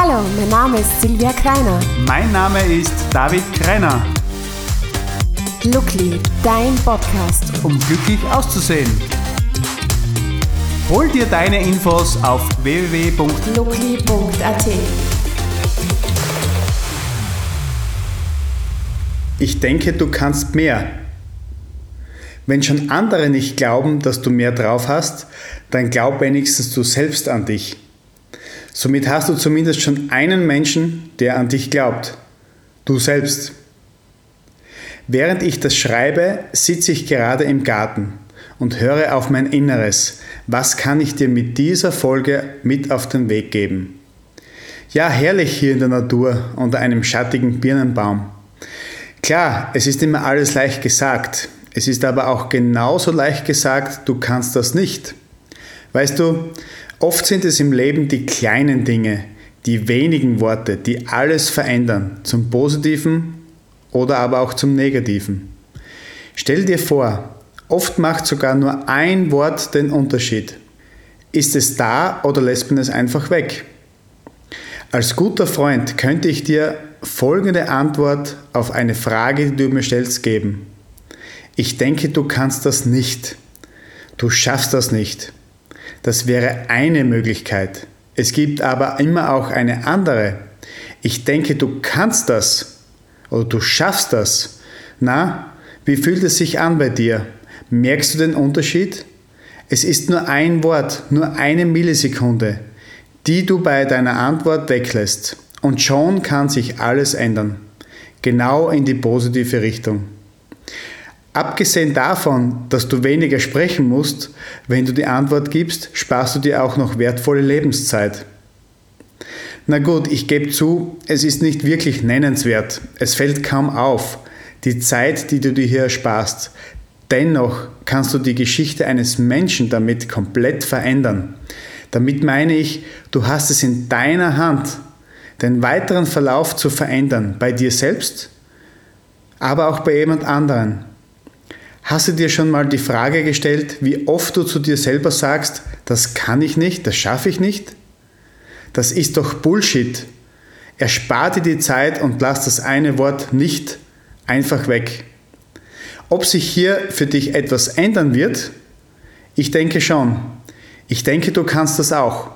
Hallo, mein Name ist Silvia Kreiner. Mein Name ist David Kreiner. Lookly, dein Podcast. Um glücklich auszusehen. Hol dir deine Infos auf www.lookly.at. Ich denke, du kannst mehr. Wenn schon andere nicht glauben, dass du mehr drauf hast, dann glaub wenigstens du selbst an dich. Somit hast du zumindest schon einen Menschen, der an dich glaubt. Du selbst. Während ich das schreibe, sitze ich gerade im Garten und höre auf mein Inneres. Was kann ich dir mit dieser Folge mit auf den Weg geben? Ja, herrlich hier in der Natur unter einem schattigen Birnenbaum. Klar, es ist immer alles leicht gesagt. Es ist aber auch genauso leicht gesagt, du kannst das nicht. Weißt du, oft sind es im Leben die kleinen Dinge, die wenigen Worte, die alles verändern, zum Positiven oder aber auch zum Negativen. Stell dir vor, oft macht sogar nur ein Wort den Unterschied. Ist es da oder lässt man es einfach weg? Als guter Freund könnte ich dir folgende Antwort auf eine Frage, die du mir stellst, geben. Ich denke, du kannst das nicht. Du schaffst das nicht. Das wäre eine Möglichkeit. Es gibt aber immer auch eine andere. Ich denke, du kannst das oder du schaffst das. Na, wie fühlt es sich an bei dir? Merkst du den Unterschied? Es ist nur ein Wort, nur eine Millisekunde, die du bei deiner Antwort weglässt. Und schon kann sich alles ändern. Genau in die positive Richtung. Abgesehen davon, dass du weniger sprechen musst, wenn du die Antwort gibst, sparst du dir auch noch wertvolle Lebenszeit. Na gut, ich gebe zu, es ist nicht wirklich nennenswert. Es fällt kaum auf, die Zeit, die du dir hier ersparst. Dennoch kannst du die Geschichte eines Menschen damit komplett verändern. Damit meine ich, du hast es in deiner Hand, den weiteren Verlauf zu verändern, bei dir selbst, aber auch bei jemand anderen. Hast du dir schon mal die Frage gestellt, wie oft du zu dir selber sagst, das kann ich nicht, das schaffe ich nicht? Das ist doch Bullshit. Erspar dir die Zeit und lass das eine Wort nicht einfach weg. Ob sich hier für dich etwas ändern wird? Ich denke schon. Ich denke, du kannst das auch.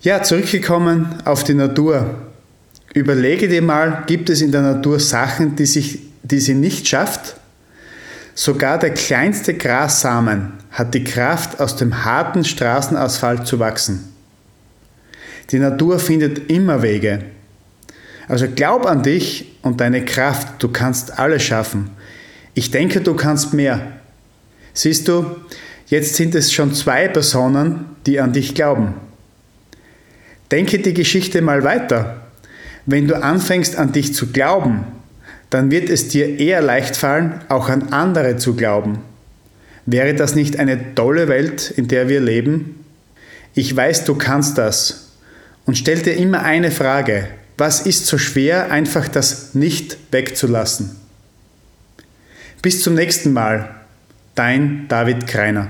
Ja, zurückgekommen auf die Natur. Überlege dir mal, gibt es in der Natur Sachen, die, sich, die sie nicht schafft? Sogar der kleinste Grassamen hat die Kraft, aus dem harten Straßenasphalt zu wachsen. Die Natur findet immer Wege. Also glaub an dich und deine Kraft, du kannst alles schaffen. Ich denke, du kannst mehr. Siehst du, jetzt sind es schon zwei Personen, die an dich glauben. Denke die Geschichte mal weiter. Wenn du anfängst an dich zu glauben, dann wird es dir eher leicht fallen, auch an andere zu glauben. Wäre das nicht eine tolle Welt, in der wir leben? Ich weiß, du kannst das. Und stell dir immer eine Frage. Was ist so schwer, einfach das nicht wegzulassen? Bis zum nächsten Mal. Dein David Kreiner.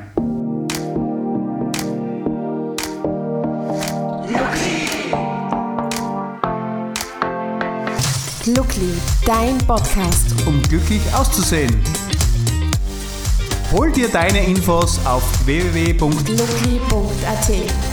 Lookly, dein Podcast. Um glücklich auszusehen. Hol dir deine Infos auf www.lookly.at.